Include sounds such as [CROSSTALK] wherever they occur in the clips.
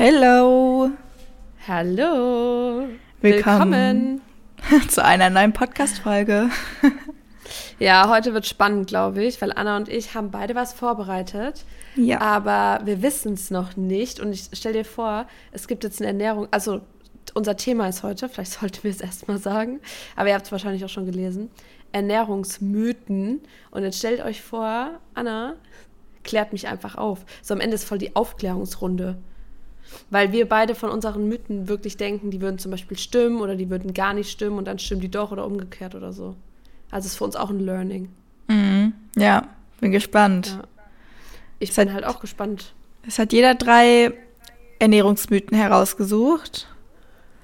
Hello. Hallo. Willkommen, Willkommen. [LAUGHS] zu einer neuen Podcast-Folge. [LAUGHS] ja, heute wird spannend, glaube ich, weil Anna und ich haben beide was vorbereitet. Ja. Aber wir wissen es noch nicht. Und ich stell dir vor, es gibt jetzt eine Ernährung, also unser Thema ist heute, vielleicht [LAUGHS] sollten wir es erstmal sagen, aber ihr habt es wahrscheinlich auch schon gelesen, Ernährungsmythen. Und jetzt stellt euch vor, Anna klärt mich einfach auf. So am Ende ist voll die Aufklärungsrunde. Weil wir beide von unseren Mythen wirklich denken, die würden zum Beispiel stimmen oder die würden gar nicht stimmen und dann stimmen die doch oder umgekehrt oder so. Also ist für uns auch ein Learning. Mhm. Ja, bin gespannt. Ja. Ich es bin hat, halt auch gespannt. Es hat jeder drei Ernährungsmythen herausgesucht.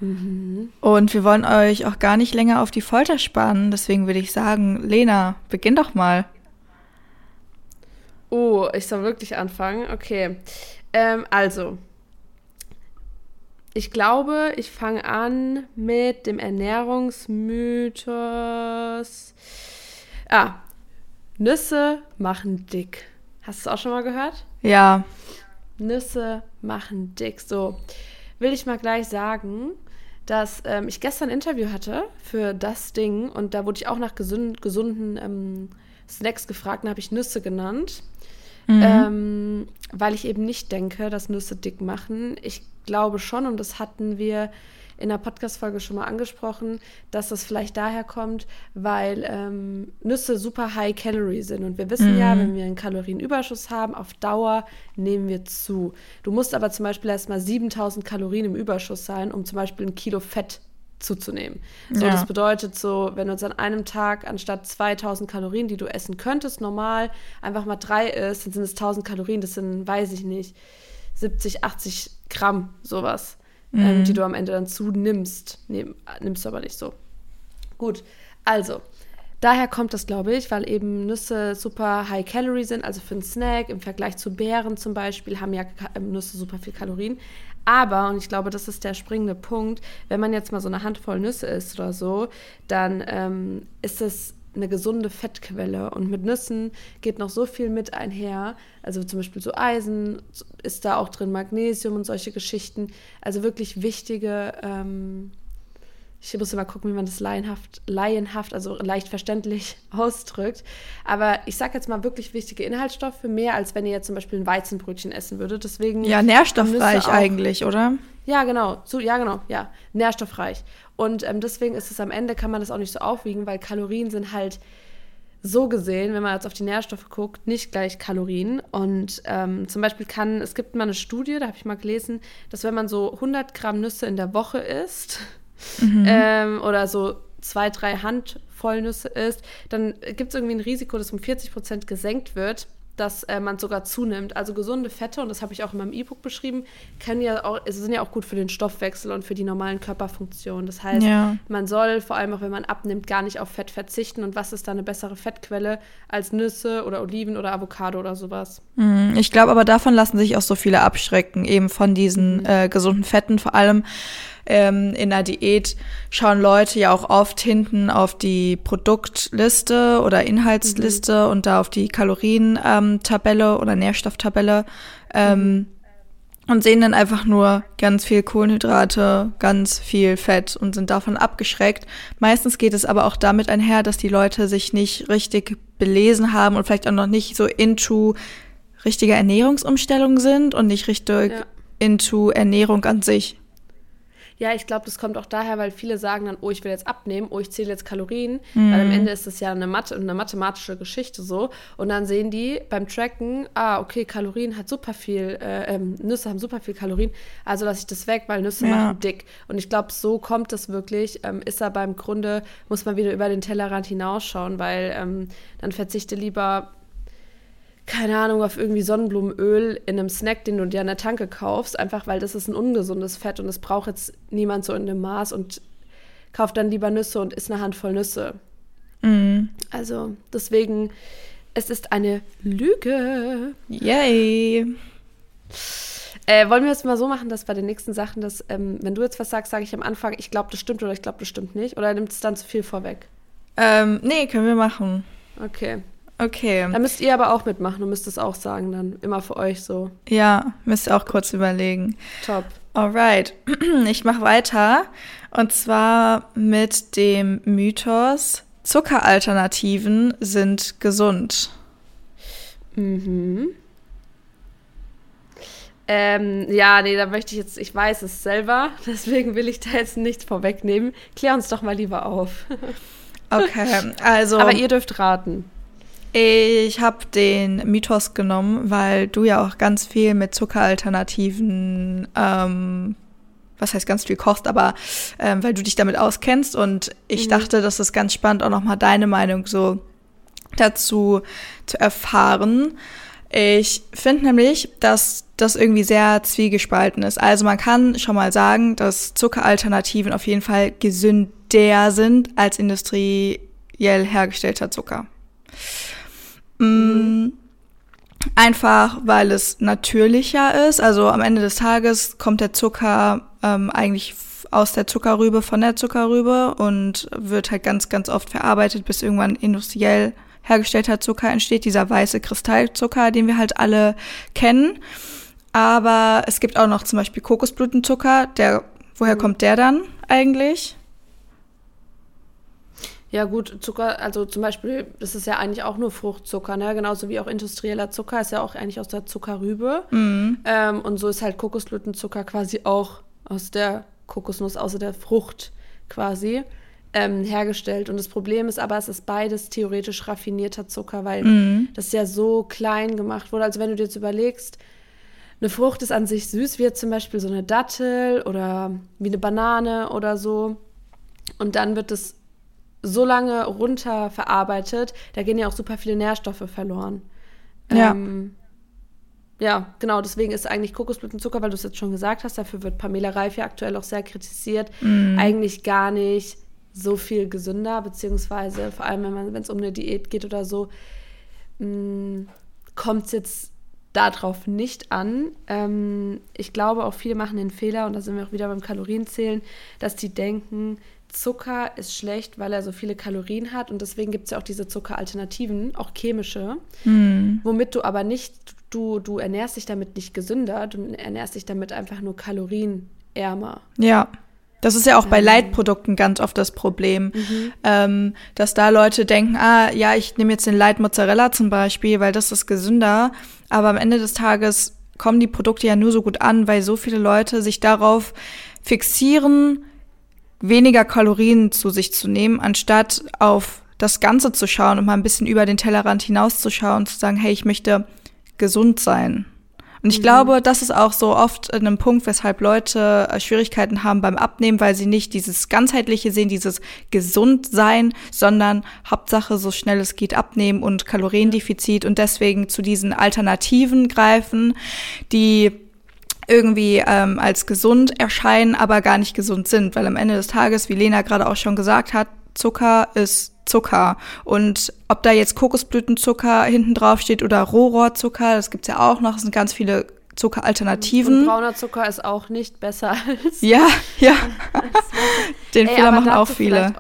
Mhm. Und wir wollen euch auch gar nicht länger auf die Folter spannen. Deswegen würde ich sagen, Lena, beginn doch mal. Oh, ich soll wirklich anfangen? Okay. Ähm, also, ich glaube, ich fange an mit dem Ernährungsmythos. Ah, Nüsse machen dick. Hast du es auch schon mal gehört? Ja. Nüsse machen dick. So, will ich mal gleich sagen, dass ähm, ich gestern ein Interview hatte für das Ding und da wurde ich auch nach gesund, gesunden ähm, Snacks gefragt und habe ich Nüsse genannt. Mhm. Ähm, weil ich eben nicht denke, dass Nüsse dick machen. Ich glaube schon, und das hatten wir in der Podcast-Folge schon mal angesprochen, dass das vielleicht daher kommt, weil ähm, Nüsse super high calorie sind. Und wir wissen mhm. ja, wenn wir einen Kalorienüberschuss haben, auf Dauer nehmen wir zu. Du musst aber zum Beispiel erst mal 7000 Kalorien im Überschuss sein, um zum Beispiel ein Kilo Fett zuzunehmen. So, ja. das bedeutet so, wenn du jetzt an einem Tag anstatt 2000 Kalorien, die du essen könntest, normal einfach mal drei isst, dann sind es 1000 Kalorien, das sind, weiß ich nicht, 70, 80 Gramm, sowas, ähm, mhm. ähm, die du am Ende dann zunimmst. Nee, nimmst du aber nicht so. Gut, also, daher kommt das, glaube ich, weil eben Nüsse super high calorie sind, also für einen Snack im Vergleich zu Beeren zum Beispiel haben ja Nüsse super viel Kalorien. Aber, und ich glaube, das ist der springende Punkt, wenn man jetzt mal so eine Handvoll Nüsse isst oder so, dann ähm, ist es eine gesunde Fettquelle. Und mit Nüssen geht noch so viel mit einher. Also zum Beispiel so Eisen ist da auch drin, Magnesium und solche Geschichten. Also wirklich wichtige ähm, ich muss immer gucken, wie man das laienhaft, laienhaft, also leicht verständlich [LAUGHS] ausdrückt. Aber ich sage jetzt mal wirklich wichtige Inhaltsstoffe, mehr als wenn ihr jetzt zum Beispiel ein Weizenbrötchen essen würdet. Deswegen ja, nährstoffreich eigentlich, oder? Ja, genau. So, ja, genau. Ja, nährstoffreich. Und ähm, deswegen ist es am Ende, kann man das auch nicht so aufwiegen, weil Kalorien sind halt so gesehen, wenn man jetzt auf die Nährstoffe guckt, nicht gleich Kalorien. Und ähm, zum Beispiel kann, es gibt mal eine Studie, da habe ich mal gelesen, dass wenn man so 100 Gramm Nüsse in der Woche isst, mhm. ähm, oder so zwei, drei Handvoll Nüsse isst, dann gibt es irgendwie ein Risiko, dass um 40 Prozent gesenkt wird, dass äh, man sogar zunimmt. Also gesunde Fette, und das habe ich auch in meinem E-Book beschrieben, können ja auch, also sind ja auch gut für den Stoffwechsel und für die normalen Körperfunktionen. Das heißt, ja. man soll vor allem auch, wenn man abnimmt, gar nicht auf Fett verzichten. Und was ist da eine bessere Fettquelle als Nüsse oder Oliven oder Avocado oder sowas? Mhm. Ich glaube aber, davon lassen sich auch so viele abschrecken, eben von diesen mhm. äh, gesunden Fetten, vor allem ähm, in der Diät schauen Leute ja auch oft hinten auf die Produktliste oder Inhaltsliste mhm. und da auf die Kalorientabelle ähm, oder Nährstofftabelle ähm, mhm. und sehen dann einfach nur ganz viel Kohlenhydrate, ganz viel Fett und sind davon abgeschreckt. Meistens geht es aber auch damit einher, dass die Leute sich nicht richtig belesen haben und vielleicht auch noch nicht so into richtige Ernährungsumstellung sind und nicht richtig ja. into Ernährung an sich. Ja, ich glaube, das kommt auch daher, weil viele sagen dann, oh, ich will jetzt abnehmen, oh, ich zähle jetzt Kalorien, mhm. weil am Ende ist das ja eine, Mathe, eine mathematische Geschichte so. Und dann sehen die beim Tracken, ah, okay, Kalorien hat super viel, äh, ähm, Nüsse haben super viel Kalorien, also lasse ich das weg, weil Nüsse ja. machen dick. Und ich glaube, so kommt das wirklich. Ähm, ist aber im Grunde, muss man wieder über den Tellerrand hinausschauen, weil ähm, dann verzichte lieber keine Ahnung, auf irgendwie Sonnenblumenöl in einem Snack, den du dir an der Tanke kaufst, einfach weil das ist ein ungesundes Fett und das braucht jetzt niemand so in dem Maß und kauft dann lieber Nüsse und isst eine Handvoll Nüsse. Mhm. Also deswegen, es ist eine Lüge. Yay. Äh, wollen wir es mal so machen, dass bei den nächsten Sachen, dass, ähm, wenn du jetzt was sagst, sage ich am Anfang, ich glaube, das stimmt oder ich glaube, das stimmt nicht? Oder nimmt es dann zu viel vorweg? Ähm, nee, können wir machen. Okay. Okay. Da müsst ihr aber auch mitmachen und müsst es auch sagen dann. Immer für euch so. Ja, müsst ihr auch kurz überlegen. Top. Alright, [CLEARS THROAT] ich mache weiter. Und zwar mit dem Mythos, Zuckeralternativen sind gesund. Mhm. Ähm, ja, nee, da möchte ich jetzt, ich weiß es selber, [LAUGHS] deswegen will ich da jetzt nichts vorwegnehmen. Klär uns doch mal lieber auf. [LAUGHS] Okay, also. Aber ihr dürft raten. Ich habe den Mythos genommen, weil du ja auch ganz viel mit Zuckeralternativen, ähm, was heißt ganz viel kochst, aber ähm, weil du dich damit auskennst und ich mhm. dachte, das ist ganz spannend, auch nochmal deine Meinung so dazu zu erfahren. Ich finde nämlich, dass das irgendwie sehr zwiegespalten ist. Also man kann schon mal sagen, dass Zuckeralternativen auf jeden Fall gesünder sind als industriell hergestellter Zucker. Mhm. Einfach, weil es natürlicher ist. Also am Ende des Tages kommt der Zucker ähm, eigentlich aus der Zuckerrübe, von der Zuckerrübe und wird halt ganz, ganz oft verarbeitet, bis irgendwann industriell hergestellter Zucker entsteht, dieser weiße Kristallzucker, den wir halt alle kennen. Aber es gibt auch noch zum Beispiel Kokosblütenzucker, der, woher kommt der dann eigentlich? Ja, gut, Zucker, also zum Beispiel, das ist ja eigentlich auch nur Fruchtzucker, ne? Genauso wie auch industrieller Zucker ist ja auch eigentlich aus der Zuckerrübe. Mhm. Ähm, und so ist halt Kokosblütenzucker quasi auch aus der Kokosnuss, außer der Frucht quasi ähm, hergestellt. Und das Problem ist aber, es ist beides theoretisch raffinierter Zucker, weil mhm. das ja so klein gemacht wurde. Also wenn du dir jetzt überlegst, eine Frucht ist an sich süß, wie jetzt zum Beispiel so eine Dattel oder wie eine Banane oder so. Und dann wird es so lange runter verarbeitet, da gehen ja auch super viele Nährstoffe verloren. Ja. Ähm, ja, genau, deswegen ist eigentlich Kokosblütenzucker, weil du es jetzt schon gesagt hast, dafür wird Pamela Reif ja aktuell auch sehr kritisiert, mm. eigentlich gar nicht so viel gesünder, beziehungsweise vor allem, wenn es um eine Diät geht oder so, mm, kommt es jetzt darauf nicht an. Ähm, ich glaube, auch viele machen den Fehler, und da sind wir auch wieder beim Kalorienzählen, dass die denken, Zucker ist schlecht, weil er so viele Kalorien hat und deswegen gibt es ja auch diese Zuckeralternativen, auch chemische, mm. womit du aber nicht, du, du ernährst dich damit nicht gesünder, du ernährst dich damit einfach nur kalorienärmer. Ja. Das ist ja auch bei ähm. Leitprodukten ganz oft das Problem, mhm. ähm, dass da Leute denken, ah, ja, ich nehme jetzt den Light Mozzarella zum Beispiel, weil das ist gesünder, aber am Ende des Tages kommen die Produkte ja nur so gut an, weil so viele Leute sich darauf fixieren, weniger Kalorien zu sich zu nehmen, anstatt auf das Ganze zu schauen und mal ein bisschen über den Tellerrand hinauszuschauen und zu sagen, hey, ich möchte gesund sein. Und ich mhm. glaube, das ist auch so oft ein Punkt, weshalb Leute äh, Schwierigkeiten haben beim Abnehmen, weil sie nicht dieses ganzheitliche sehen, dieses Gesundsein, sondern Hauptsache so schnell es geht abnehmen und Kaloriendefizit und deswegen zu diesen Alternativen greifen, die irgendwie ähm, als gesund erscheinen, aber gar nicht gesund sind, weil am Ende des Tages, wie Lena gerade auch schon gesagt hat, Zucker ist Zucker. Und ob da jetzt Kokosblütenzucker hinten drauf steht oder Rohrohrzucker, das gibt's ja auch noch, es sind ganz viele Zuckeralternativen. Und brauner Zucker ist auch nicht besser als. Ja, ja. [LAUGHS] Den Ey, Fehler machen auch viele.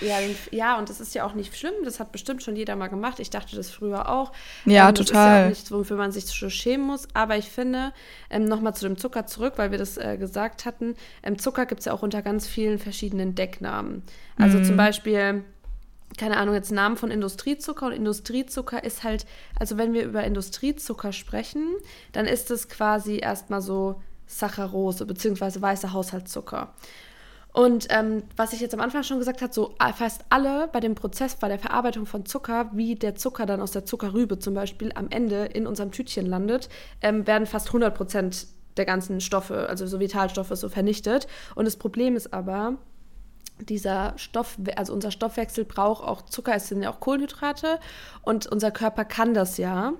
Ja, ja, und das ist ja auch nicht schlimm. Das hat bestimmt schon jeder mal gemacht. Ich dachte das früher auch. Ja, ähm, total. Das ist ja auch nichts, wofür man sich so schämen muss. Aber ich finde, ähm, nochmal zu dem Zucker zurück, weil wir das äh, gesagt hatten. Ähm, Zucker gibt es ja auch unter ganz vielen verschiedenen Decknamen. Also mhm. zum Beispiel keine Ahnung, jetzt Namen von Industriezucker und Industriezucker ist halt, also wenn wir über Industriezucker sprechen, dann ist es quasi erstmal so Saccharose beziehungsweise weißer Haushaltszucker. Und ähm, was ich jetzt am Anfang schon gesagt habe, so äh, fast alle bei dem Prozess, bei der Verarbeitung von Zucker, wie der Zucker dann aus der Zuckerrübe zum Beispiel am Ende in unserem Tütchen landet, ähm, werden fast 100 Prozent der ganzen Stoffe, also so Vitalstoffe, so vernichtet. Und das Problem ist aber, dieser Stoff, also unser Stoffwechsel braucht auch Zucker, es sind ja auch Kohlenhydrate und unser Körper kann das ja.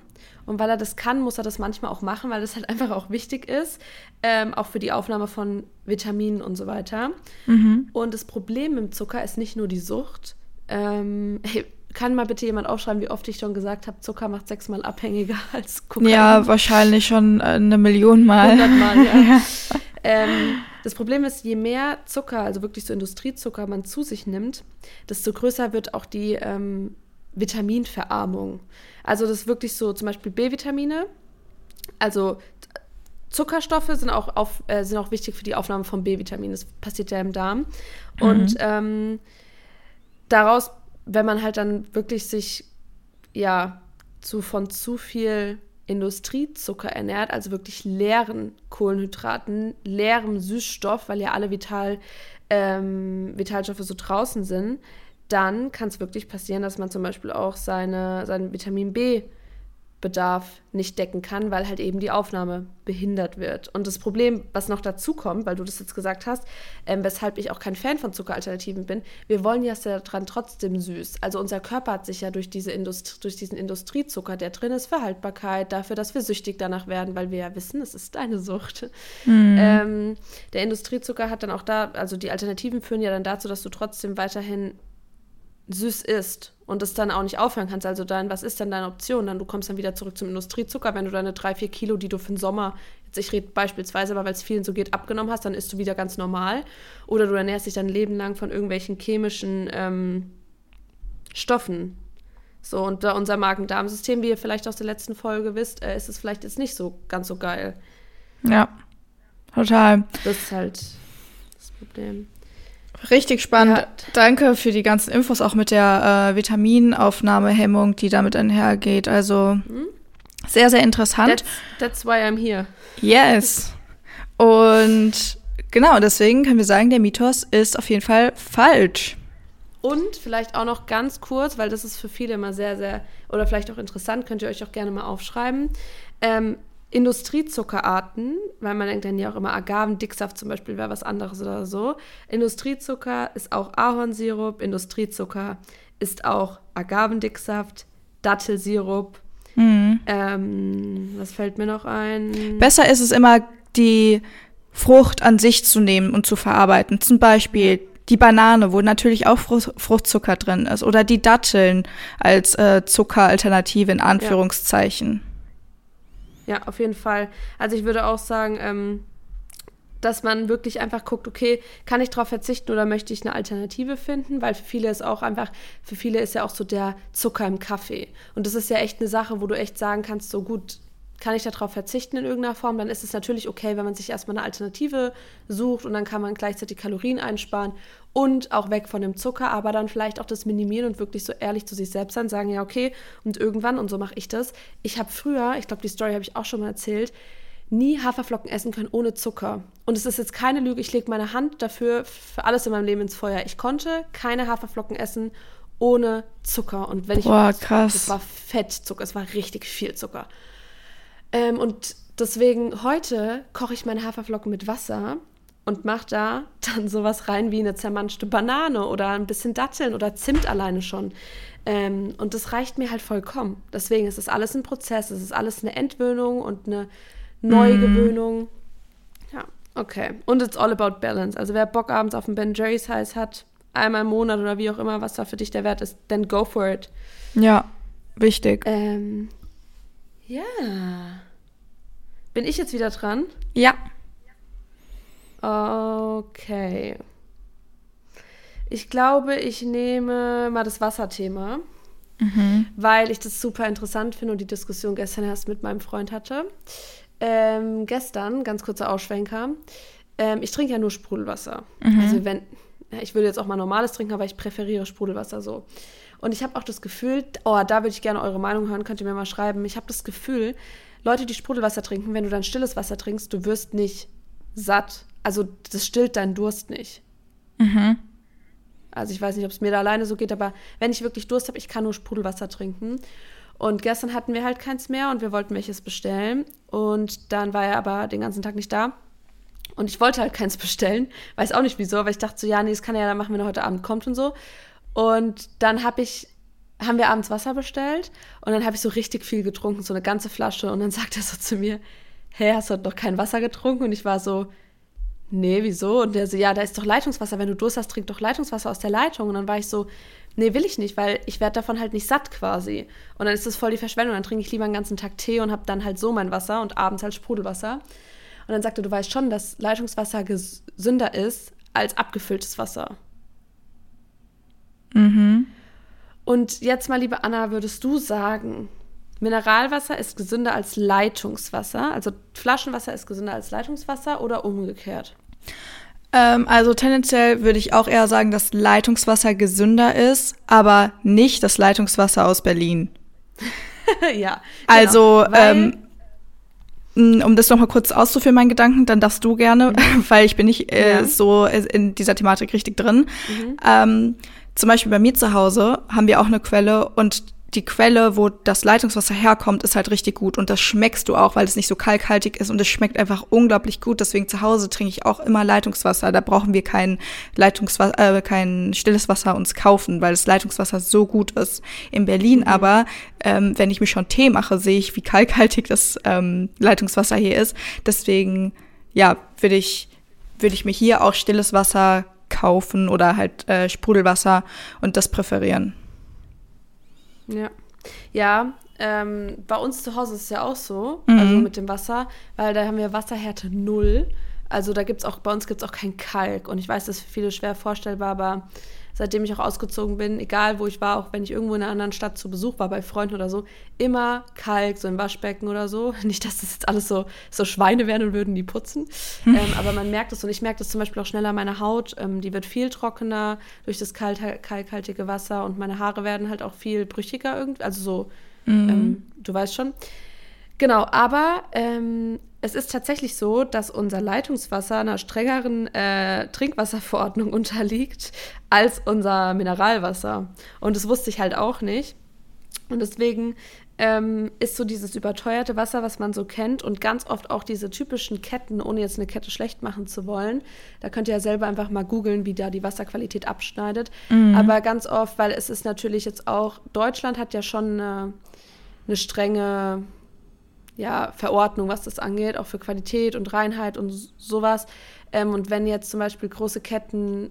Und weil er das kann, muss er das manchmal auch machen, weil das halt [LAUGHS] einfach auch wichtig ist, ähm, auch für die Aufnahme von Vitaminen und so weiter. Mhm. Und das Problem im Zucker ist nicht nur die Sucht. Ähm, hey, kann mal bitte jemand aufschreiben, wie oft ich schon gesagt habe, Zucker macht sechsmal abhängiger [LAUGHS] als Kokain? Ja, wahrscheinlich schon äh, eine Million Mal. Hundertmal, ja. ja. [LAUGHS] Ähm, das Problem ist, je mehr Zucker, also wirklich so Industriezucker man zu sich nimmt, desto größer wird auch die ähm, Vitaminverarmung. Also das ist wirklich so zum Beispiel B-Vitamine. Also Zuckerstoffe sind auch, auf, äh, sind auch wichtig für die Aufnahme von B-Vitamin. Das passiert ja im Darm. Mhm. Und ähm, daraus, wenn man halt dann wirklich sich ja zu, von zu viel Industriezucker ernährt, also wirklich leeren Kohlenhydraten, leerem Süßstoff, weil ja alle Vital, ähm, Vitalstoffe so draußen sind, dann kann es wirklich passieren, dass man zum Beispiel auch seine, sein Vitamin B Bedarf nicht decken kann, weil halt eben die Aufnahme behindert wird. Und das Problem, was noch dazu kommt, weil du das jetzt gesagt hast, ähm, weshalb ich auch kein Fan von Zuckeralternativen bin, wir wollen ja daran trotzdem süß. Also unser Körper hat sich ja durch, diese Indust durch diesen Industriezucker, der drin ist, für Haltbarkeit, dafür, dass wir süchtig danach werden, weil wir ja wissen, es ist eine Sucht. Mhm. Ähm, der Industriezucker hat dann auch da, also die Alternativen führen ja dann dazu, dass du trotzdem weiterhin süß isst und es dann auch nicht aufhören kannst. Also dann, was ist denn deine Option? Dann du kommst dann wieder zurück zum Industriezucker. Wenn du deine drei, vier Kilo, die du für den Sommer, jetzt ich rede beispielsweise, aber weil es vielen so geht, abgenommen hast, dann isst du wieder ganz normal. Oder du ernährst dich dein Leben lang von irgendwelchen chemischen ähm, Stoffen. So, und da unser Magen-Darm-System, wie ihr vielleicht aus der letzten Folge wisst, äh, ist es vielleicht jetzt nicht so ganz so geil. Ja, total. Das ist halt das Problem. Richtig spannend. Ja. Danke für die ganzen Infos, auch mit der äh, Vitaminaufnahmehemmung, die damit einhergeht. Also mhm. sehr, sehr interessant. That's, that's why I'm here. Yes. Und genau, deswegen können wir sagen, der Mythos ist auf jeden Fall falsch. Und vielleicht auch noch ganz kurz, weil das ist für viele immer sehr, sehr, oder vielleicht auch interessant, könnt ihr euch auch gerne mal aufschreiben. Ähm, Industriezuckerarten, weil man denkt dann ja auch immer Agavendicksaft zum Beispiel wäre was anderes oder so. Industriezucker ist auch Ahornsirup, Industriezucker ist auch Agavendicksaft, Dattelsirup. Mhm. Ähm, was fällt mir noch ein? Besser ist es immer, die Frucht an sich zu nehmen und zu verarbeiten. Zum Beispiel die Banane, wo natürlich auch Fruchtzucker drin ist, oder die Datteln als äh, Zuckeralternative in Anführungszeichen. Ja. Ja, auf jeden Fall. Also ich würde auch sagen, ähm, dass man wirklich einfach guckt, okay, kann ich darauf verzichten oder möchte ich eine Alternative finden? Weil für viele ist auch einfach, für viele ist ja auch so der Zucker im Kaffee. Und das ist ja echt eine Sache, wo du echt sagen kannst, so gut, kann ich darauf verzichten in irgendeiner Form, dann ist es natürlich okay, wenn man sich erstmal eine Alternative sucht und dann kann man gleichzeitig Kalorien einsparen und auch weg von dem Zucker, aber dann vielleicht auch das minimieren und wirklich so ehrlich zu sich selbst sein, sagen, ja, okay, und irgendwann, und so mache ich das. Ich habe früher, ich glaube, die Story habe ich auch schon mal erzählt, nie Haferflocken essen können ohne Zucker. Und es ist jetzt keine Lüge, ich lege meine Hand dafür für alles in meinem Leben ins Feuer. Ich konnte keine Haferflocken essen ohne Zucker. Und wenn ich. Boah, krass. Das war Fettzucker, es war richtig viel Zucker. Ähm, und deswegen heute koche ich meine Haferflocken mit Wasser und mache da dann sowas rein wie eine zermanschte Banane oder ein bisschen Datteln oder Zimt alleine schon. Ähm, und das reicht mir halt vollkommen. Deswegen ist es alles ein Prozess, es ist alles eine Entwöhnung und eine Neugewöhnung. Mm. Ja, okay. Und it's all about balance. Also wer Bock abends auf ein Ben Jerry's Heiß hat, einmal im Monat oder wie auch immer, was da für dich der Wert ist, dann go for it. Ja, wichtig. Ähm, ja. Bin ich jetzt wieder dran? Ja. Okay. Ich glaube, ich nehme mal das Wasserthema, mhm. weil ich das super interessant finde und die Diskussion gestern erst mit meinem Freund hatte. Ähm, gestern, ganz kurzer Ausschwenker, ähm, ich trinke ja nur Sprudelwasser. Mhm. Also wenn, ich würde jetzt auch mal normales trinken, aber ich präferiere Sprudelwasser so. Und ich habe auch das Gefühl, oh, da würde ich gerne eure Meinung hören, könnt ihr mir mal schreiben. Ich habe das Gefühl, Leute, die Sprudelwasser trinken, wenn du dann stilles Wasser trinkst, du wirst nicht satt. Also das stillt deinen Durst nicht. Mhm. Also ich weiß nicht, ob es mir da alleine so geht, aber wenn ich wirklich Durst habe, ich kann nur Sprudelwasser trinken. Und gestern hatten wir halt keins mehr und wir wollten welches bestellen. Und dann war er aber den ganzen Tag nicht da. Und ich wollte halt keins bestellen. Weiß auch nicht wieso, weil ich dachte so, ja, nee, das kann er ja dann machen, wenn er heute Abend kommt und so. Und dann habe ich, haben wir abends Wasser bestellt und dann habe ich so richtig viel getrunken, so eine ganze Flasche. Und dann [LAUGHS] sagt er so zu mir, hä, hast du heute noch kein Wasser getrunken? Und ich war so, nee, wieso? Und der so, ja, da ist doch Leitungswasser. Wenn du Durst hast, trink doch Leitungswasser aus der Leitung. Und dann war ich so, nee, will ich nicht, weil ich werde davon halt nicht satt quasi. Und dann ist das voll die Verschwendung. Dann trinke ich lieber einen ganzen Tag Tee und habe dann halt so mein Wasser und abends halt Sprudelwasser. Und dann sagte, du weißt schon, dass Leitungswasser gesünder ist als abgefülltes Wasser. Mhm. Und jetzt mal, liebe Anna, würdest du sagen, Mineralwasser ist gesünder als Leitungswasser? Also Flaschenwasser ist gesünder als Leitungswasser oder umgekehrt? Ähm, also tendenziell würde ich auch eher sagen, dass Leitungswasser gesünder ist, aber nicht das Leitungswasser aus Berlin. [LAUGHS] ja. Genau. Also, ähm, um das nochmal kurz auszuführen, meinen Gedanken, dann darfst du gerne, mhm. [LAUGHS] weil ich bin nicht äh, ja. so in dieser Thematik richtig drin. Mhm. Ähm, zum Beispiel bei mir zu Hause haben wir auch eine Quelle und die Quelle, wo das Leitungswasser herkommt, ist halt richtig gut und das schmeckst du auch, weil es nicht so kalkhaltig ist und es schmeckt einfach unglaublich gut. Deswegen zu Hause trinke ich auch immer Leitungswasser. Da brauchen wir kein Leitungswasser, äh, kein stilles Wasser uns kaufen, weil das Leitungswasser so gut ist. In Berlin mhm. aber, ähm, wenn ich mir schon Tee mache, sehe ich, wie kalkhaltig das ähm, Leitungswasser hier ist. Deswegen, ja, würde ich würde ich mir hier auch stilles Wasser kaufen oder halt äh, Sprudelwasser und das präferieren. Ja. Ja, ähm, bei uns zu Hause ist es ja auch so, mhm. also mit dem Wasser, weil da haben wir Wasserhärte null. Also da gibt es auch, bei uns gibt es auch kein Kalk. Und ich weiß, das ist für viele schwer vorstellbar, aber seitdem ich auch ausgezogen bin, egal wo ich war, auch wenn ich irgendwo in einer anderen Stadt zu Besuch war, bei Freunden oder so, immer Kalk, so im Waschbecken oder so. [LAUGHS] Nicht, dass das jetzt alles so, so Schweine wären und würden die putzen. Hm. Ähm, aber man merkt es und ich merke das zum Beispiel auch schneller an meiner Haut. Ähm, die wird viel trockener durch das kalt, kalkhaltige Wasser und meine Haare werden halt auch viel brüchiger irgendwie. Also so, mhm. ähm, du weißt schon. Genau, aber ähm, es ist tatsächlich so, dass unser Leitungswasser einer strengeren äh, Trinkwasserverordnung [LAUGHS] unterliegt als unser Mineralwasser. Und das wusste ich halt auch nicht. Und deswegen ähm, ist so dieses überteuerte Wasser, was man so kennt und ganz oft auch diese typischen Ketten, ohne jetzt eine Kette schlecht machen zu wollen. Da könnt ihr ja selber einfach mal googeln, wie da die Wasserqualität abschneidet. Mhm. Aber ganz oft, weil es ist natürlich jetzt auch, Deutschland hat ja schon eine, eine strenge ja, Verordnung, was das angeht, auch für Qualität und Reinheit und sowas. Ähm, und wenn jetzt zum Beispiel große Ketten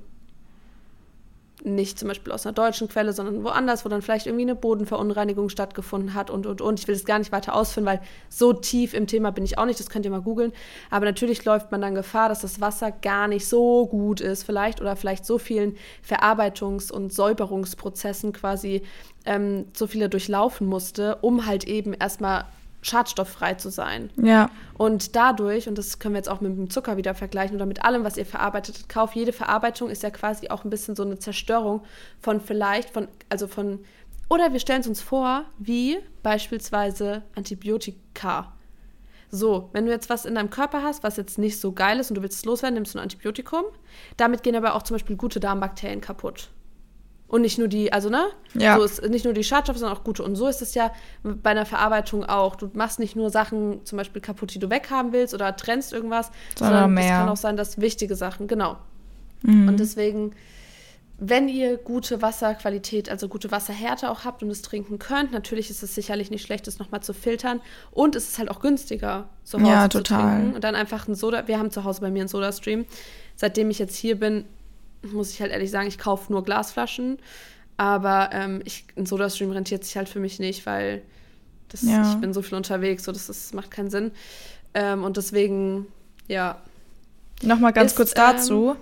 nicht zum Beispiel aus einer deutschen Quelle, sondern woanders, wo dann vielleicht irgendwie eine Bodenverunreinigung stattgefunden hat und, und, und. Ich will es gar nicht weiter ausführen, weil so tief im Thema bin ich auch nicht, das könnt ihr mal googeln. Aber natürlich läuft man dann Gefahr, dass das Wasser gar nicht so gut ist vielleicht oder vielleicht so vielen Verarbeitungs- und Säuberungsprozessen quasi ähm, so viele durchlaufen musste, um halt eben erstmal schadstofffrei zu sein. Ja. Und dadurch, und das können wir jetzt auch mit dem Zucker wieder vergleichen oder mit allem, was ihr verarbeitet kauft, jede Verarbeitung ist ja quasi auch ein bisschen so eine Zerstörung von vielleicht, von, also von, oder wir stellen es uns vor, wie beispielsweise Antibiotika. So, wenn du jetzt was in deinem Körper hast, was jetzt nicht so geil ist und du willst es loswerden, nimmst du ein Antibiotikum. Damit gehen aber auch zum Beispiel gute Darmbakterien kaputt. Und nicht nur die, also ne? Ja. So ist nicht nur die Schadstoffe, sondern auch gute. Und so ist es ja bei einer Verarbeitung auch. Du machst nicht nur Sachen zum Beispiel kaputt, die du weghaben willst oder trennst irgendwas, sondern, sondern es kann auch sein, dass wichtige Sachen, genau. Mhm. Und deswegen, wenn ihr gute Wasserqualität, also gute Wasserhärte auch habt und es trinken könnt, natürlich ist es sicherlich nicht schlecht, das nochmal zu filtern. Und es ist halt auch günstiger, zu Hause ja, zu trinken. Und dann einfach ein Soda. Wir haben zu Hause bei mir einen Soda-Stream. Seitdem ich jetzt hier bin, muss ich halt ehrlich sagen, ich kaufe nur Glasflaschen. Aber ähm, ich, ein Sodastream rentiert sich halt für mich nicht, weil das, ja. ich bin so viel unterwegs, so das, das macht keinen Sinn. Ähm, und deswegen, ja. Nochmal ganz ist, kurz dazu.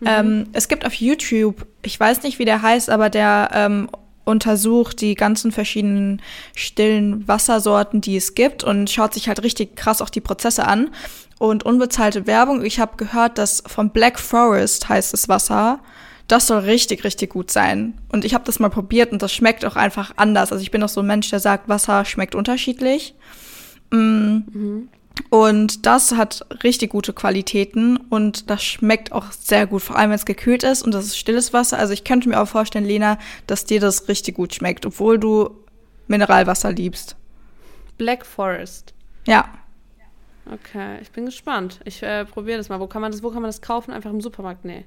Ähm, ähm, es gibt auf YouTube, ich weiß nicht, wie der heißt, aber der ähm, untersucht die ganzen verschiedenen stillen Wassersorten, die es gibt und schaut sich halt richtig krass auch die Prozesse an und unbezahlte Werbung. Ich habe gehört, dass vom Black Forest heißt das Wasser. Das soll richtig, richtig gut sein. Und ich habe das mal probiert und das schmeckt auch einfach anders. Also ich bin auch so ein Mensch, der sagt, Wasser schmeckt unterschiedlich. Mm. Mhm. Und das hat richtig gute Qualitäten und das schmeckt auch sehr gut, vor allem wenn es gekühlt ist und das ist stilles Wasser. Also ich könnte mir auch vorstellen, Lena, dass dir das richtig gut schmeckt, obwohl du Mineralwasser liebst. Black Forest. Ja. Okay, ich bin gespannt. Ich äh, probiere das mal. Wo kann man das, wo kann man das kaufen? Einfach im Supermarkt? Nee.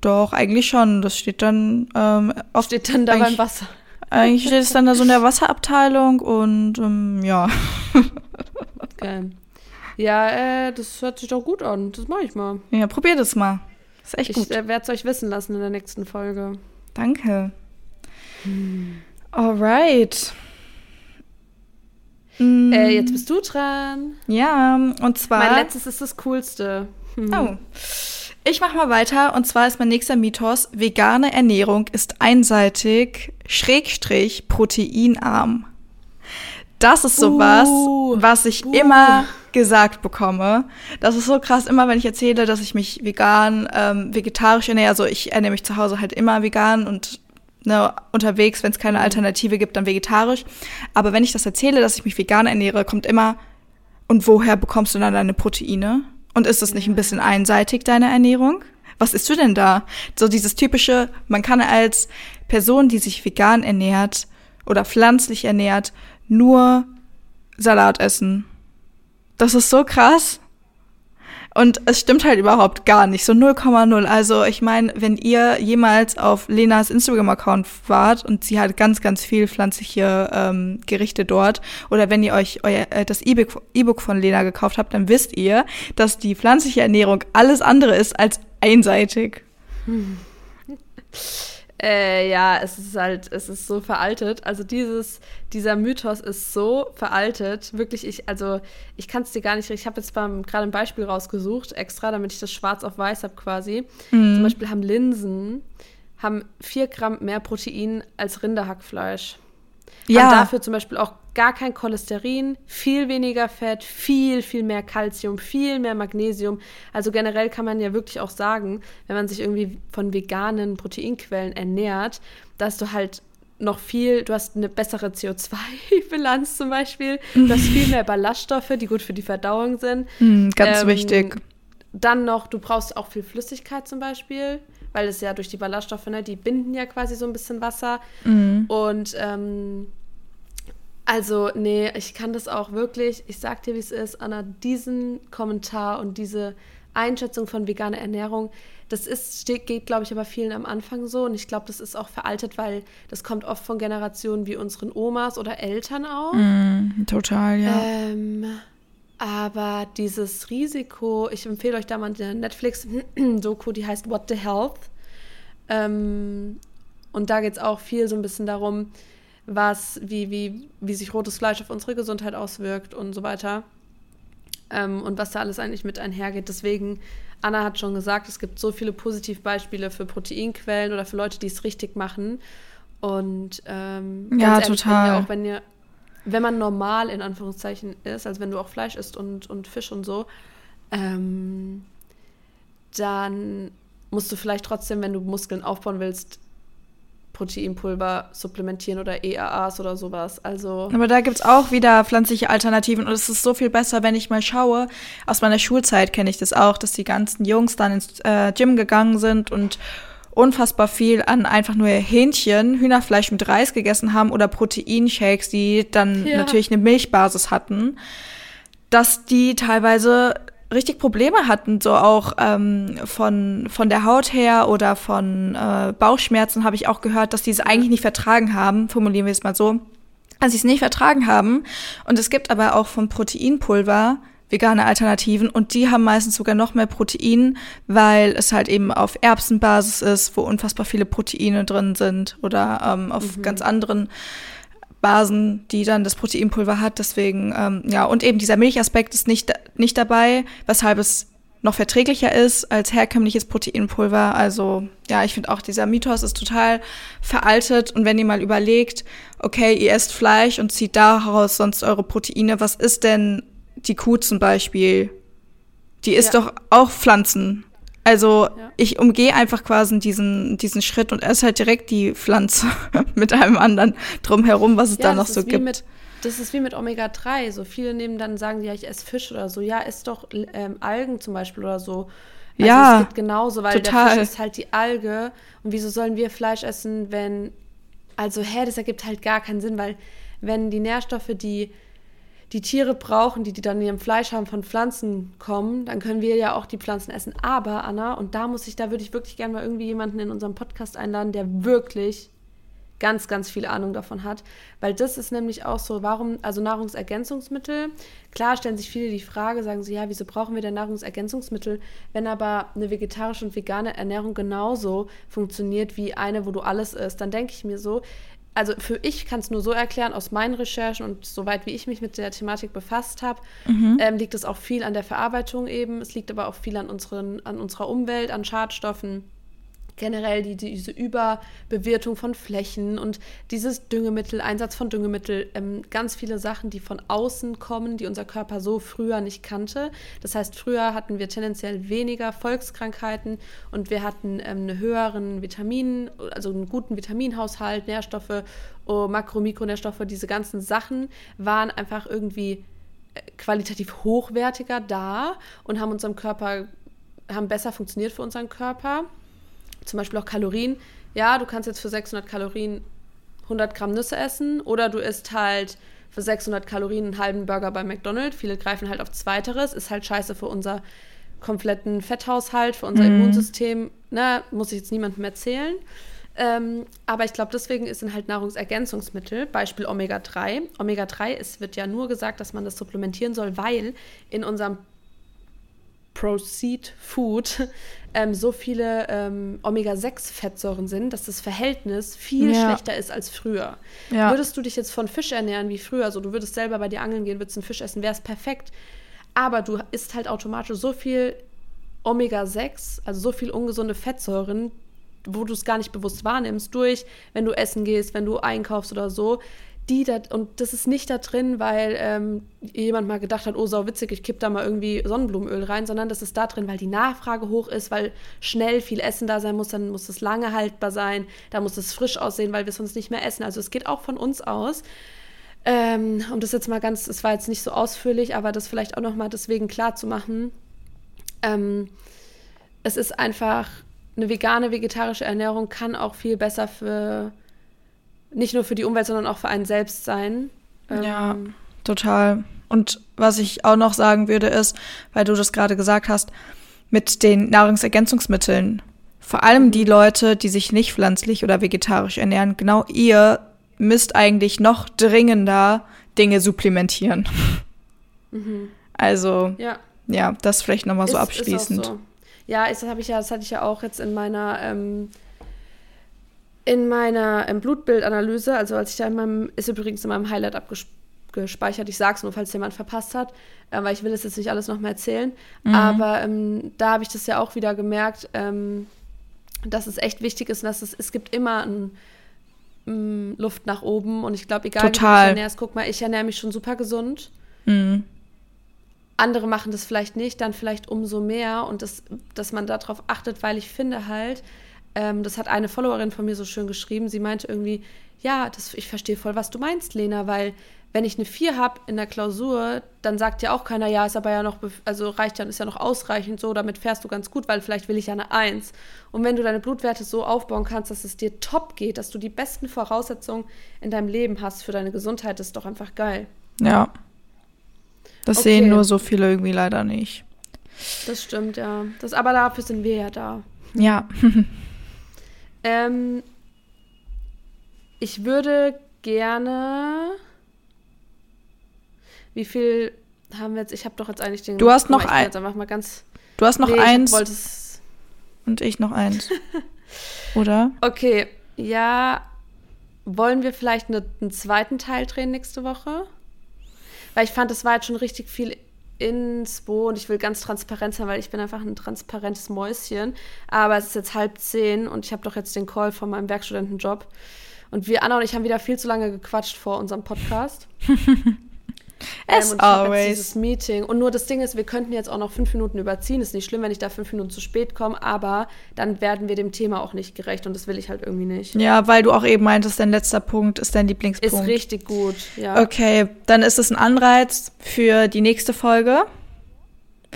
Doch, eigentlich schon. Das steht dann ähm, oft steht dann da beim Wasser. Eigentlich steht es dann da so in der [LAUGHS] Wasserabteilung und ähm, ja. [LAUGHS] Okay. Ja, äh, das hört sich doch gut an. Das mache ich mal. Ja, probier das mal. Ist echt ich, gut. Ich äh, werde es euch wissen lassen in der nächsten Folge. Danke. Hm. Alright. Mm. Äh, jetzt bist du dran. Ja, und zwar. Mein letztes ist das coolste. Hm. Oh. Ich mache mal weiter und zwar ist mein nächster Mythos, vegane Ernährung ist einseitig, schrägstrich, proteinarm. Das ist sowas, uh, was ich uh. immer gesagt bekomme. Das ist so krass, immer wenn ich erzähle, dass ich mich vegan, ähm, vegetarisch ernähre, also ich ernähre mich zu Hause halt immer vegan und ne, unterwegs, wenn es keine Alternative gibt, dann vegetarisch. Aber wenn ich das erzähle, dass ich mich vegan ernähre, kommt immer, und woher bekommst du dann deine Proteine? Und ist das nicht ein bisschen einseitig, deine Ernährung? Was isst du denn da? So dieses typische, man kann als Person, die sich vegan ernährt oder pflanzlich ernährt, nur Salat essen. Das ist so krass. Und es stimmt halt überhaupt gar nicht, so 0,0. Also ich meine, wenn ihr jemals auf Lenas Instagram-Account wart und sie hat ganz, ganz viel pflanzliche ähm, Gerichte dort, oder wenn ihr euch euer, äh, das E-Book von Lena gekauft habt, dann wisst ihr, dass die pflanzliche Ernährung alles andere ist als einseitig. Hm. Äh, ja, es ist halt, es ist so veraltet. Also dieses, dieser Mythos ist so veraltet. Wirklich, ich, also ich kann es dir gar nicht. Ich habe jetzt gerade ein Beispiel rausgesucht, extra, damit ich das schwarz auf weiß habe quasi. Mhm. Zum Beispiel haben Linsen haben 4 Gramm mehr Protein als Rinderhackfleisch. Ja. Haben dafür zum Beispiel auch gar kein Cholesterin, viel weniger Fett, viel, viel mehr Kalzium, viel mehr Magnesium. Also generell kann man ja wirklich auch sagen, wenn man sich irgendwie von veganen Proteinquellen ernährt, dass du halt noch viel, du hast eine bessere CO2-Bilanz zum Beispiel, du hast viel mehr Ballaststoffe, die gut für die Verdauung sind. Mm, ganz ähm, wichtig. Dann noch, du brauchst auch viel Flüssigkeit zum Beispiel, weil es ja durch die Ballaststoffe, ne, die binden ja quasi so ein bisschen Wasser. Mm. Und ähm, also, nee, ich kann das auch wirklich, ich sag dir, wie es ist, Anna, diesen Kommentar und diese Einschätzung von veganer Ernährung, das ist, steht, geht, glaube ich, aber vielen am Anfang so. Und ich glaube, das ist auch veraltet, weil das kommt oft von Generationen wie unseren Omas oder Eltern auch. Mm, total, ja. Ähm, aber dieses Risiko, ich empfehle euch da mal eine Netflix-Doku, die heißt What the Health. Ähm, und da geht es auch viel so ein bisschen darum, was, wie, wie, wie sich rotes Fleisch auf unsere Gesundheit auswirkt und so weiter. Ähm, und was da alles eigentlich mit einhergeht. Deswegen, Anna hat schon gesagt, es gibt so viele Positivbeispiele für Proteinquellen oder für Leute, die es richtig machen. Und ähm, ja, ehrlich, total. Wenn ihr auch wenn ihr, wenn man normal in Anführungszeichen ist, also wenn du auch Fleisch isst und, und Fisch und so, ähm, dann musst du vielleicht trotzdem, wenn du Muskeln aufbauen willst, Proteinpulver supplementieren oder EAAs oder sowas. Also Aber da gibt es auch wieder pflanzliche Alternativen und es ist so viel besser, wenn ich mal schaue. Aus meiner Schulzeit kenne ich das auch, dass die ganzen Jungs dann ins äh, Gym gegangen sind und unfassbar viel an einfach nur Hähnchen, Hühnerfleisch mit Reis gegessen haben oder Proteinshakes, die dann ja. natürlich eine Milchbasis hatten, dass die teilweise richtig Probleme hatten, so auch ähm, von, von der Haut her oder von äh, Bauchschmerzen habe ich auch gehört, dass die es eigentlich nicht vertragen haben, formulieren wir es mal so, dass sie es nicht vertragen haben. Und es gibt aber auch von Proteinpulver vegane Alternativen und die haben meistens sogar noch mehr Protein, weil es halt eben auf Erbsenbasis ist, wo unfassbar viele Proteine drin sind oder ähm, auf mhm. ganz anderen Basen, die dann das Proteinpulver hat. Deswegen, ähm, ja, und eben dieser Milchaspekt ist nicht, nicht dabei, weshalb es noch verträglicher ist als herkömmliches Proteinpulver. Also ja, ich finde auch, dieser Mythos ist total veraltet. Und wenn ihr mal überlegt, okay, ihr esst Fleisch und zieht daraus sonst eure Proteine, was ist denn die Kuh zum Beispiel? Die isst ja. doch auch Pflanzen. Also ja. ich umgehe einfach quasi diesen, diesen Schritt und esse halt direkt die Pflanze [LAUGHS] mit einem anderen drumherum, was es ja, da noch so gibt. Mit, das ist wie mit Omega-3. So viele nehmen dann, sagen ja, ich esse Fisch oder so. Ja, ess doch ähm, Algen zum Beispiel oder so. Also ja, es gibt genauso, weil total. der Fisch ist halt die Alge. Und wieso sollen wir Fleisch essen, wenn, also hä, das ergibt halt gar keinen Sinn, weil wenn die Nährstoffe, die die Tiere brauchen, die, die dann in ihrem Fleisch haben, von Pflanzen kommen, dann können wir ja auch die Pflanzen essen. Aber, Anna, und da muss ich, da würde ich wirklich gerne mal irgendwie jemanden in unserem Podcast einladen, der wirklich ganz, ganz viel Ahnung davon hat. Weil das ist nämlich auch so, warum, also Nahrungsergänzungsmittel, klar stellen sich viele die Frage, sagen sie, ja, wieso brauchen wir denn Nahrungsergänzungsmittel, wenn aber eine vegetarische und vegane Ernährung genauso funktioniert wie eine, wo du alles isst, dann denke ich mir so, also für ich kann es nur so erklären, aus meinen Recherchen und soweit wie ich mich mit der Thematik befasst habe, mhm. ähm, liegt es auch viel an der Verarbeitung eben. Es liegt aber auch viel an, unseren, an unserer Umwelt, an Schadstoffen generell die, diese Überbewertung von Flächen und dieses Düngemittel, Einsatz von Düngemittel, ähm, ganz viele Sachen, die von außen kommen, die unser Körper so früher nicht kannte. Das heißt, früher hatten wir tendenziell weniger Volkskrankheiten und wir hatten ähm, einen höheren Vitamin, also einen guten Vitaminhaushalt, Nährstoffe, oh, Makro-, Mikronährstoffe, diese ganzen Sachen waren einfach irgendwie äh, qualitativ hochwertiger da und haben unserem Körper haben besser funktioniert für unseren Körper zum Beispiel auch Kalorien. Ja, du kannst jetzt für 600 Kalorien 100 Gramm Nüsse essen oder du isst halt für 600 Kalorien einen halben Burger bei McDonald's. Viele greifen halt auf Zweiteres. Ist halt scheiße für unser kompletten Fetthaushalt, für unser mm. Immunsystem. Ne, muss ich jetzt niemandem erzählen. Ähm, aber ich glaube, deswegen sind halt Nahrungsergänzungsmittel, Beispiel Omega-3. Omega-3, es wird ja nur gesagt, dass man das supplementieren soll, weil in unserem Proceed Food ähm, so viele ähm, Omega-6-Fettsäuren sind, dass das Verhältnis viel ja. schlechter ist als früher. Ja. Würdest du dich jetzt von Fisch ernähren wie früher, also du würdest selber bei dir angeln gehen, würdest einen Fisch essen, wäre es perfekt. Aber du isst halt automatisch so viel Omega-6, also so viel ungesunde Fettsäuren, wo du es gar nicht bewusst wahrnimmst, durch, wenn du essen gehst, wenn du einkaufst oder so, die da, und das ist nicht da drin, weil ähm, jemand mal gedacht hat, oh, sau witzig, ich kipp da mal irgendwie Sonnenblumenöl rein, sondern das ist da drin, weil die Nachfrage hoch ist, weil schnell viel Essen da sein muss, dann muss es lange haltbar sein, da muss es frisch aussehen, weil wir es sonst nicht mehr essen. Also es geht auch von uns aus. Ähm, um das jetzt mal ganz, es war jetzt nicht so ausführlich, aber das vielleicht auch nochmal deswegen klar zu machen. Ähm, es ist einfach, eine vegane, vegetarische Ernährung kann auch viel besser für nicht nur für die Umwelt, sondern auch für einen selbst sein. Ähm, ja, total. Und was ich auch noch sagen würde, ist, weil du das gerade gesagt hast, mit den Nahrungsergänzungsmitteln. Vor allem die Leute, die sich nicht pflanzlich oder vegetarisch ernähren, genau ihr müsst eigentlich noch dringender Dinge supplementieren. Mhm. Also, ja. ja, das vielleicht nochmal so abschließend. so. Ja, das habe ich ja, das hatte ich ja auch jetzt in meiner ähm, in meiner Blutbildanalyse, also als ich da in meinem, ist übrigens in meinem Highlight abgespeichert, ich sage es nur, falls jemand verpasst hat, äh, weil ich will es jetzt nicht alles nochmal erzählen, mhm. aber ähm, da habe ich das ja auch wieder gemerkt, ähm, dass es echt wichtig ist, dass es, es gibt immer ein, mm, Luft nach oben und ich glaube, egal Total. wie du dich ernährst, guck mal, ich ernähre mich schon super gesund. Mhm. Andere machen das vielleicht nicht, dann vielleicht umso mehr und das, dass man darauf achtet, weil ich finde halt, ähm, das hat eine Followerin von mir so schön geschrieben. Sie meinte irgendwie, ja, das, ich verstehe voll, was du meinst, Lena, weil wenn ich eine 4 habe in der Klausur, dann sagt ja auch keiner, ja, ist aber ja noch, also reicht ja, ist ja noch ausreichend so, damit fährst du ganz gut, weil vielleicht will ich ja eine 1. Und wenn du deine Blutwerte so aufbauen kannst, dass es dir top geht, dass du die besten Voraussetzungen in deinem Leben hast für deine Gesundheit, ist doch einfach geil. Ja. Das okay. sehen nur so viele irgendwie leider nicht. Das stimmt, ja. Das, aber dafür sind wir ja da. Ja. [LAUGHS] Ähm, ich würde gerne. Wie viel haben wir jetzt? Ich habe doch jetzt eigentlich den. Du hast noch ein. Jetzt einfach mal ganz. Du hast noch nee, eins. Ich und ich noch eins. [LAUGHS] Oder? Okay, ja. Wollen wir vielleicht eine, einen zweiten Teil drehen nächste Woche? Weil ich fand, das war jetzt schon richtig viel Inspo und ich will ganz transparent sein, weil ich bin einfach ein transparentes Mäuschen. Aber es ist jetzt halb zehn und ich habe doch jetzt den Call von meinem Werkstudentenjob. Und wir, Anna und ich, haben wieder viel zu lange gequatscht vor unserem Podcast. [LAUGHS] As ähm, always. dieses Meeting. Und nur das Ding ist, wir könnten jetzt auch noch fünf Minuten überziehen. Ist nicht schlimm, wenn ich da fünf Minuten zu spät komme, aber dann werden wir dem Thema auch nicht gerecht und das will ich halt irgendwie nicht. Ja, weil du auch eben meintest, dein letzter Punkt ist dein Lieblingspunkt. Ist richtig gut, ja. Okay, dann ist es ein Anreiz für die nächste Folge.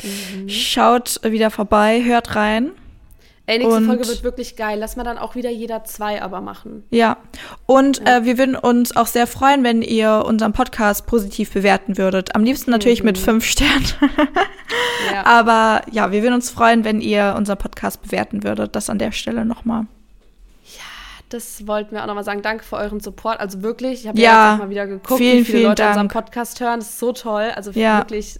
Mhm. Schaut wieder vorbei, hört rein. Ey, nächste und, Folge wird wirklich geil. Lass mal dann auch wieder jeder zwei aber machen. Ja. Und ja. Äh, wir würden uns auch sehr freuen, wenn ihr unseren Podcast positiv bewerten würdet. Am liebsten natürlich mhm. mit fünf Sternen. [LAUGHS] ja. Aber ja, wir würden uns freuen, wenn ihr unseren Podcast bewerten würdet. Das an der Stelle nochmal. Ja, das wollten wir auch nochmal sagen. Danke für euren Support. Also wirklich, ich habe ja, ja mal wieder geguckt, vielen, wie viele vielen Leute Dank. unseren Podcast hören. Das ist so toll. Also ja. wirklich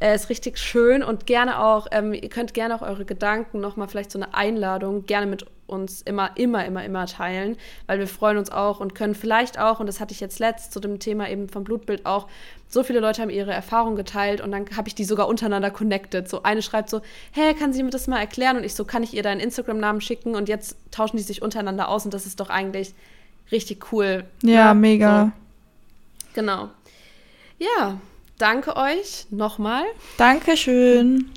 äh, ist richtig schön und gerne auch, ähm, ihr könnt gerne auch eure Gedanken nochmal vielleicht so eine Einladung gerne mit uns immer, immer, immer, immer teilen, weil wir freuen uns auch und können vielleicht auch, und das hatte ich jetzt letzt zu dem Thema eben vom Blutbild auch, so viele Leute haben ihre Erfahrungen geteilt und dann habe ich die sogar untereinander connected. So eine schreibt so, hey, kann sie mir das mal erklären? Und ich so, kann ich ihr deinen Instagram-Namen schicken? Und jetzt tauschen die sich untereinander aus und das ist doch eigentlich richtig cool. Ja, ne? mega. So. Genau. Ja, danke euch nochmal. Dankeschön.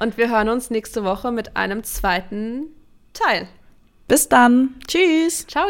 Und wir hören uns nächste Woche mit einem zweiten Teil. Bis dann. Tschüss. Ciao.